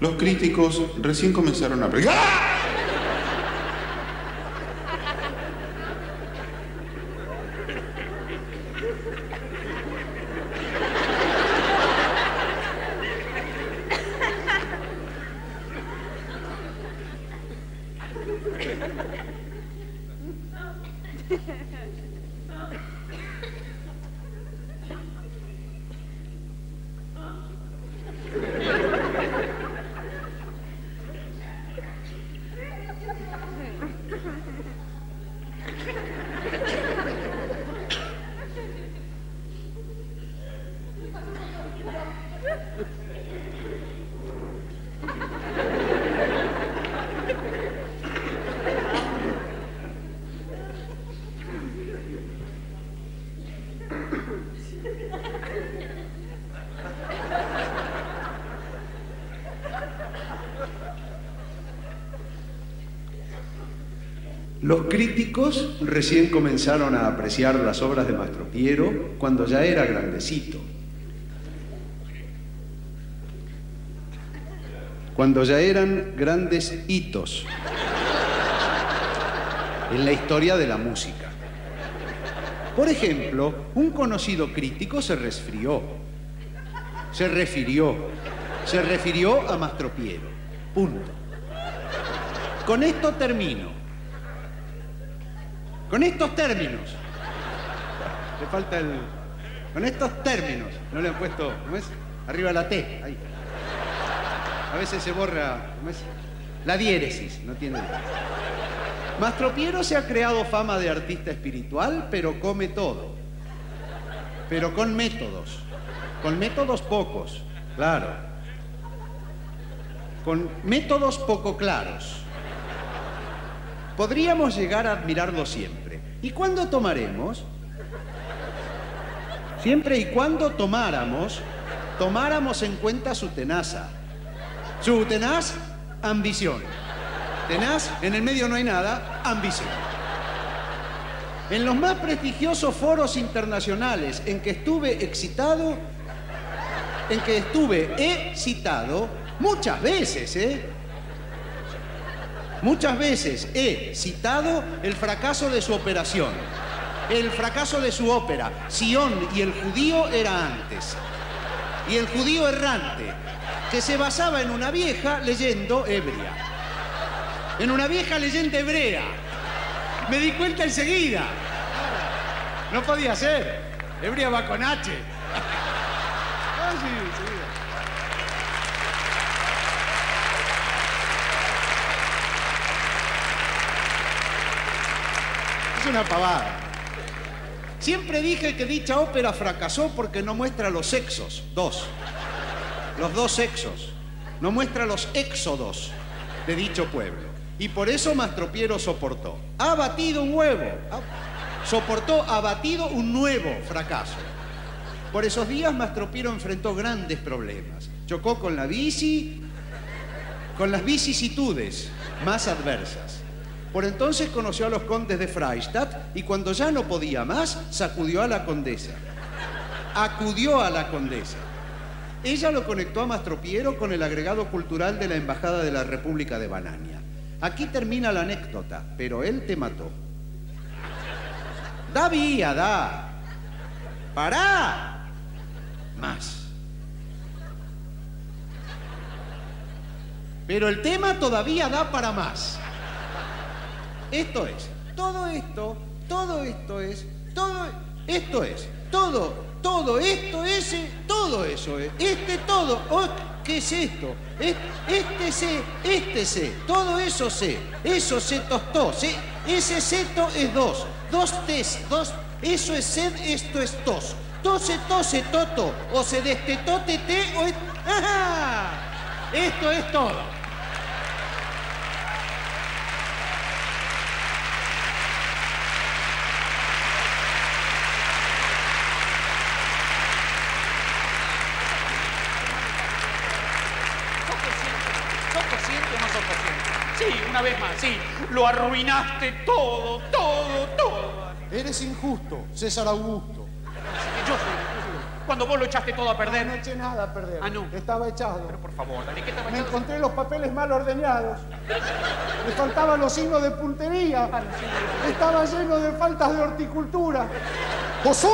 Los críticos recién comenzaron a... ¡Ah! Los críticos recién comenzaron a apreciar las obras de Mastro Piero cuando ya era grandecito. Cuando ya eran grandes hitos en la historia de la música. Por ejemplo, un conocido crítico se resfrió, se refirió, se refirió a Mastro Piero. Punto. Con esto termino. Con estos términos. Le falta el. Con estos términos. No le han puesto. ¿Cómo es? Arriba la T. Ahí. A veces se borra. ¿Cómo es? La diéresis. No tiene. Mastro Piero se ha creado fama de artista espiritual, pero come todo. Pero con métodos. Con métodos pocos. Claro. Con métodos poco claros. Podríamos llegar a admirarlo siempre. ¿Y cuándo tomaremos? Siempre y cuando tomáramos, tomáramos en cuenta su tenaza. Su tenaz ambición. Tenaz, en el medio no hay nada, ambición. En los más prestigiosos foros internacionales en que estuve excitado, en que estuve excitado, muchas veces, ¿eh? Muchas veces he citado el fracaso de su operación, el fracaso de su ópera. Sion y el judío era antes. Y el judío errante, que se basaba en una vieja leyendo ebria. En una vieja leyenda hebrea. Me di cuenta enseguida. No podía ser. Ebria va con H. Es una pavada. Siempre dije que dicha ópera fracasó porque no muestra los sexos, dos, los dos sexos, no muestra los éxodos de dicho pueblo. Y por eso Mastropiero soportó. Ha batido un huevo, soportó, ha batido un nuevo fracaso. Por esos días Mastropiero enfrentó grandes problemas. Chocó con la bici, con las vicisitudes más adversas. Por entonces conoció a los condes de Freistadt y cuando ya no podía más, sacudió a la condesa. Acudió a la condesa. Ella lo conectó a Mastropiero con el agregado cultural de la Embajada de la República de Banania. Aquí termina la anécdota, pero él te mató. Da vía, da. Pará. Más. Pero el tema todavía da para más. Esto es, todo esto, todo esto es, todo esto es, todo, todo esto es, eh, todo eso es, este todo, oh, ¿qué es esto? Es- Este sé, este sé, todo eso sé, eso se tostó, sé, ese seto es dos, dos tes, dos, eso es sed, esto es tos, tose, tose, toto, o se destetó, tete, o es, ¡ajá! Esto es todo. Sí, una vez más, sí. Lo arruinaste todo, todo, todo. Eres injusto, César Augusto. Así que yo soy, yo soy- Cuando vos lo echaste todo a perder. no eché nada a perder. Ah, no. Estaba echado. Pero por favor, Dani, ¿qué te Me encontré los papeles mal ordenados. Me faltaban los signos de puntería. Estaba lleno de faltas de horticultura. ¡José!